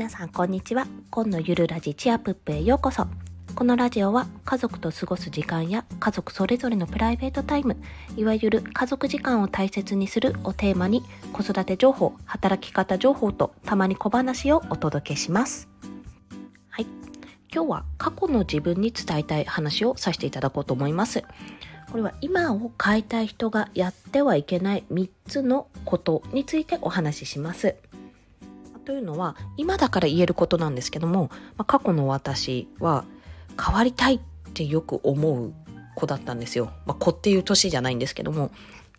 皆さんこんにちは。今のゆるラジチアプップへようこそ。このラジオは家族と過ごす時間や家族それぞれのプライベートタイムいわゆる家族時間を大切にするをテーマに子育て情報働き方情報とたまに小話をお届けします。はい。今日は過去の自分に伝えたい話をさせていただこうと思います。これは今を変えたい人がやってはいけない3つのことについてお話しします。というのは今だから言えることなんですけども、まあ、過去の私は変わりたいってよく思う子だったんですよ。まあ、子っていう年じゃないんですけども。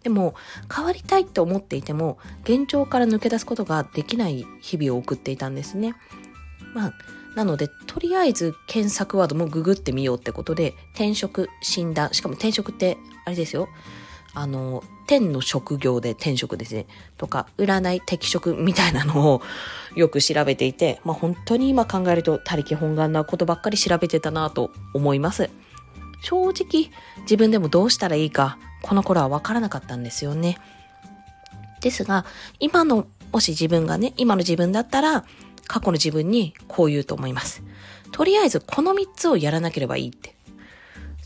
でも、変わりたいって思っていても、現状から抜け出すことができない日々を送っていたんですね。まあ、なので、とりあえず検索ワードもググってみようってことで、転職、診断、しかも転職って、あれですよ。あの、天の職業で転職ですね。とか、占い、適職みたいなのをよく調べていて、まあ本当に今考えると他力本願なことばっかり調べてたなと思います。正直、自分でもどうしたらいいか、この頃はわからなかったんですよね。ですが、今の、もし自分がね、今の自分だったら、過去の自分にこう言うと思います。とりあえずこの3つをやらなければいいって。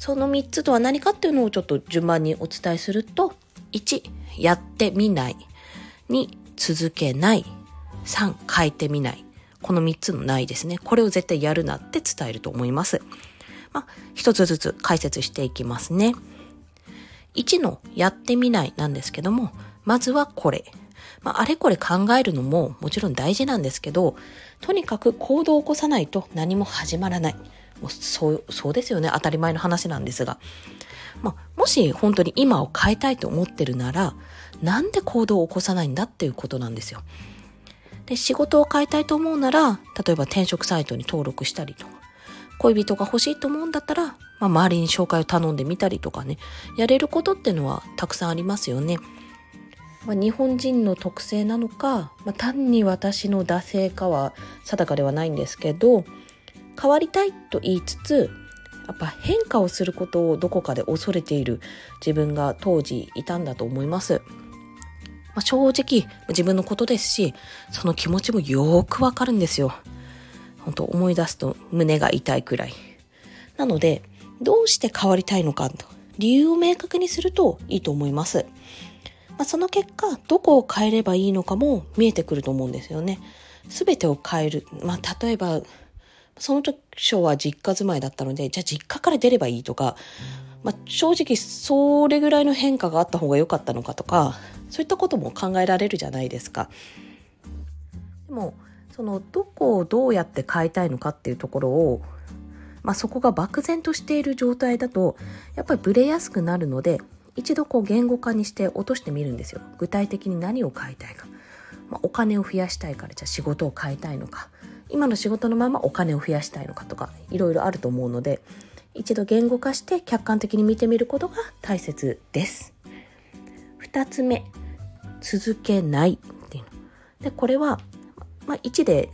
その3つとは何かっていうのをちょっと順番にお伝えすると、1、やってみない。2、続けない。3、変えてみない。この3つのないですね。これを絶対やるなって伝えると思います。まあ、一つずつ解説していきますね。1のやってみないなんですけども、まずはこれ。まあ、あれこれ考えるのももちろん大事なんですけど、とにかく行動を起こさないと何も始まらない。そうそうですよね当たり前の話なんですが、まあ、もし本当に今を変えたいと思ってるならなんで行動を起こさないんだっていうことなんですよ。で仕事を変えたいと思うなら例えば転職サイトに登録したりとか恋人が欲しいと思うんだったら、まあ、周りに紹介を頼んでみたりとかねやれることっていうのはたくさんありますよね。まあ、日本人の特性なのか、まあ、単に私の惰性かは定かではないんですけど変わりたいと言いつつやっぱ変化をすることをどこかで恐れている自分が当時いたんだと思います。まあ、正直自分のことですしその気持ちもよくわかるんですよ。本当思い出すと胸が痛いくらい。なのでどうして変わりたいのかと理由を明確にするといいと思います。まあ、その結果どこを変えればいいのかも見えてくると思うんですよね。すべてを変える。まあ、例えばその時は実家住まいだったので、じゃあ実家から出ればいいとか、まあ、正直それぐらいの変化があった方が良かったのかとか、そういったことも考えられるじゃないですか。でも、そのどこをどうやって変えたいのかっていうところを、まあ、そこが漠然としている状態だと、やっぱりブレやすくなるので、一度こう言語化にして落としてみるんですよ。具体的に何を変えたいか。まあ、お金を増やしたいからじゃあ仕事を変えたいのか。今の仕事のままお金を増やしたいのかとかいろいろあると思うので一度言語化して客観的に見てみることが大切です。2つ目続けないっていうの。でこれは、まあ、1で、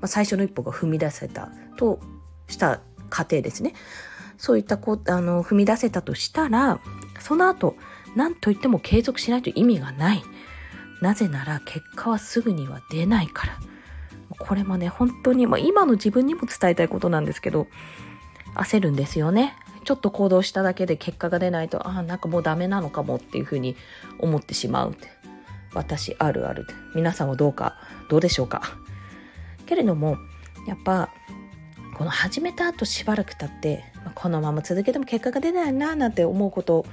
まあ、最初の一歩が踏み出せたとした過程ですね。そういったこあの踏み出せたとしたらその後何と言っても継続しないと意味がない。なぜなら結果はすぐには出ないから。これもね、本当に、まあ、今の自分にも伝えたいことなんですけど、焦るんですよね。ちょっと行動しただけで結果が出ないと、ああ、なんかもうダメなのかもっていうふうに思ってしまう。私あるある。皆さんはどうか、どうでしょうか。けれども、やっぱ、この始めた後しばらく経って、このまま続けても結果が出ないななんて思うこと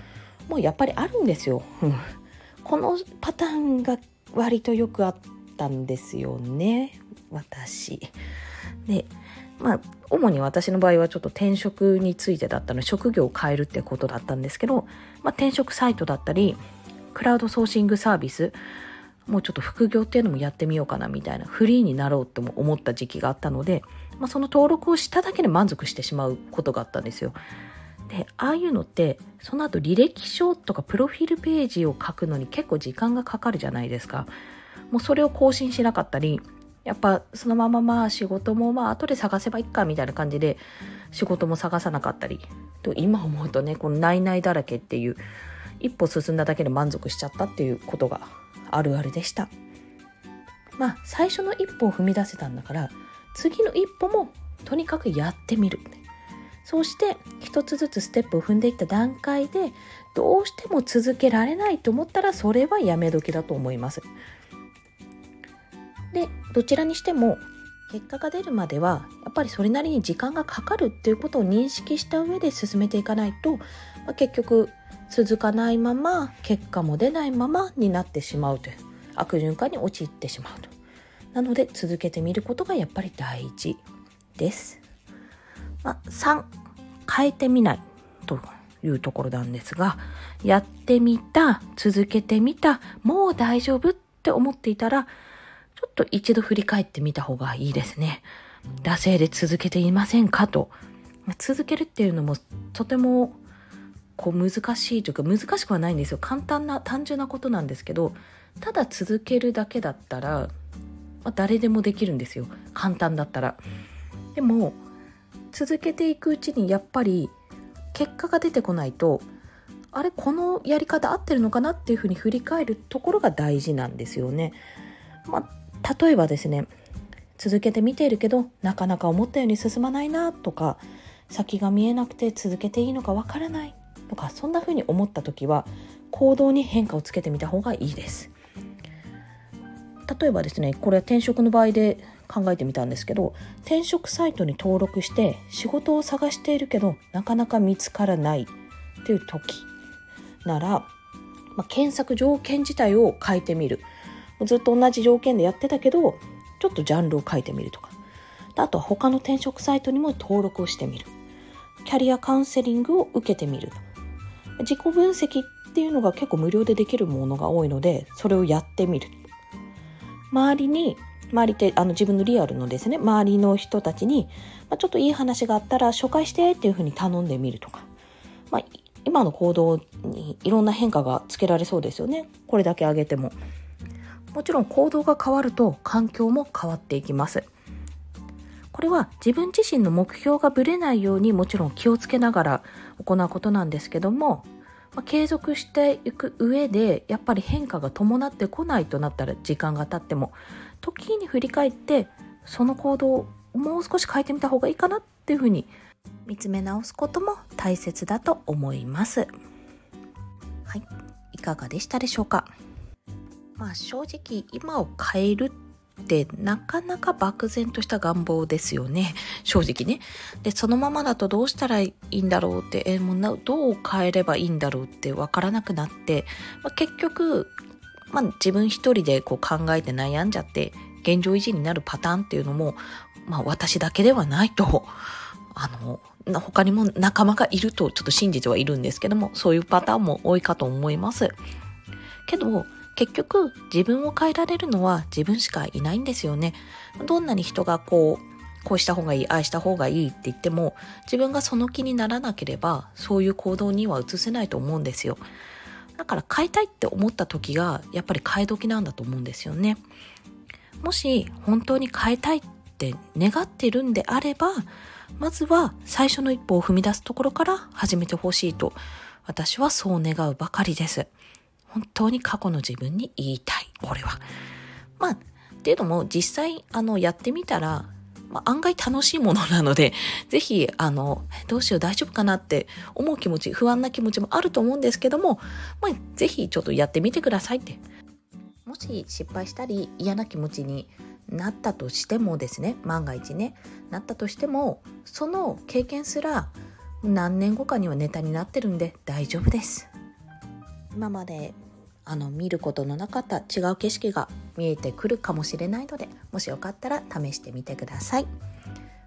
もうやっぱりあるんですよ。このパターンが割とよくあったんですよね。私。で、まあ、主に私の場合はちょっと転職についてだったので、職業を変えるってことだったんですけど、まあ、転職サイトだったり、クラウドソーシングサービス、もうちょっと副業っていうのもやってみようかなみたいな、フリーになろうとも思った時期があったので、まあ、その登録をしただけで満足してしまうことがあったんですよ。で、ああいうのって、その後履歴書とかプロフィールページを書くのに結構時間がかかるじゃないですか。もうそれを更新しなかったり、やっぱそのまままあ仕事もまあ後で探せばいいかみたいな感じで仕事も探さなかったりと今思うとねこのないないだらけっていう一歩進んだだけで満足しちゃったっていうことがあるあるでした。まあ最初の一歩を踏み出せたんだから次の一歩もとにかくやってみる。そうして一つずつステップを踏んでいった段階でどうしても続けられないと思ったらそれはやめ時だと思います。でどちらにしても結果が出るまではやっぱりそれなりに時間がかかるっていうことを認識した上で進めていかないと、まあ、結局続かないまま結果も出ないままになってしまうという悪循環に陥ってしまうと。なので続けてみることがやっぱり大事です、まあ、3変えてみないというところなんですがやってみた続けてみたもう大丈夫って思っていたらちょっと一度振り返ってみた方がいいですね。惰性で続けていませんかと。続けるっていうのもとてもこう難しいというか難しくはないんですよ。簡単な単純なことなんですけど、ただ続けるだけだったら、まあ、誰でもできるんですよ。簡単だったら。でも続けていくうちにやっぱり結果が出てこないとあれこのやり方合ってるのかなっていうふうに振り返るところが大事なんですよね。まあ、例えばですね続けて見ているけどなかなか思ったように進まないなとか先が見えなくて続けていいのかわからないとかそんな風に思った時は行動に変化をつけてみた方がいいです。例えばですねこれは転職の場合で考えてみたんですけど転職サイトに登録して仕事を探しているけどなかなか見つからないっていう時なら、まあ、検索条件自体を変えてみる。ずっと同じ条件でやってたけどちょっとジャンルを変えてみるとか。あとは他の転職サイトにも登録をしてみる。キャリアカウンセリングを受けてみる自己分析っていうのが結構無料でできるものが多いのでそれをやってみる。周りに周りってあの自分のリアルのですね周りの人たちに、まあ、ちょっといい話があったら紹介してっていうふうに頼んでみるとか、まあ、今の行動にいろんな変化がつけられそうですよね。これだけ上げても。もちろん行動が変わると環境も変わっていきます。これは自分自身の目標がぶれないようにもちろん気をつけながら行うことなんですけども、まあ、継続していく上でやっぱり変化が伴ってこないとなったら時間が経っても時に振り返ってその行動をもう少し変えてみた方がいいかなっていうふうに見つめ直すことも大切だと思います。はい、いかがでしたでしょうか？まあ正直今を変えるってなかなか漠然とした願望ですよね。正直ね。で、そのままだとどうしたらいいんだろうって、えもうなどう変えればいいんだろうってわからなくなって、まあ、結局、まあ自分一人でこう考えて悩んじゃって、現状維持になるパターンっていうのも、まあ私だけではないと、あの、他にも仲間がいるとちょっと信じてはいるんですけども、そういうパターンも多いかと思います。けど、結局自分を変えられるのは自分しかいないんですよね。どんなに人がこうこうした方がいい、ああした方がいいって言っても、自分がその気にならなければ、そういう行動には移せないと思うんですよ。だから変えたいって思った時が、やっぱり変え時なんだと思うんですよね。もし本当に変えたいって願っているんであれば、まずは最初の一歩を踏み出すところから始めてほしいと、私はそう願うばかりです。本当に過去の自分に言いたい。これは。まあ、っていうのも実際、あの、やってみたら、まあ、案外楽しいものなので、ぜひ、あの、どうしよう大丈夫かなって思う気持ち、不安な気持ちもあると思うんですけども、まあ、ぜひちょっとやってみてくださいって。もし失敗したり嫌な気持ちになったとしてもですね、万が一ね、なったとしても、その経験すら何年後かにはネタになってるんで大丈夫です。今まであの見ることのなかった違う景色が見えてくるかもしれないのでもしよかったら試してみてください。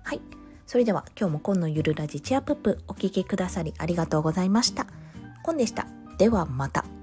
はい。それでは今日も今のゆるラジチアプップお聴きくださりありがとうございました。コンでした。ではまた。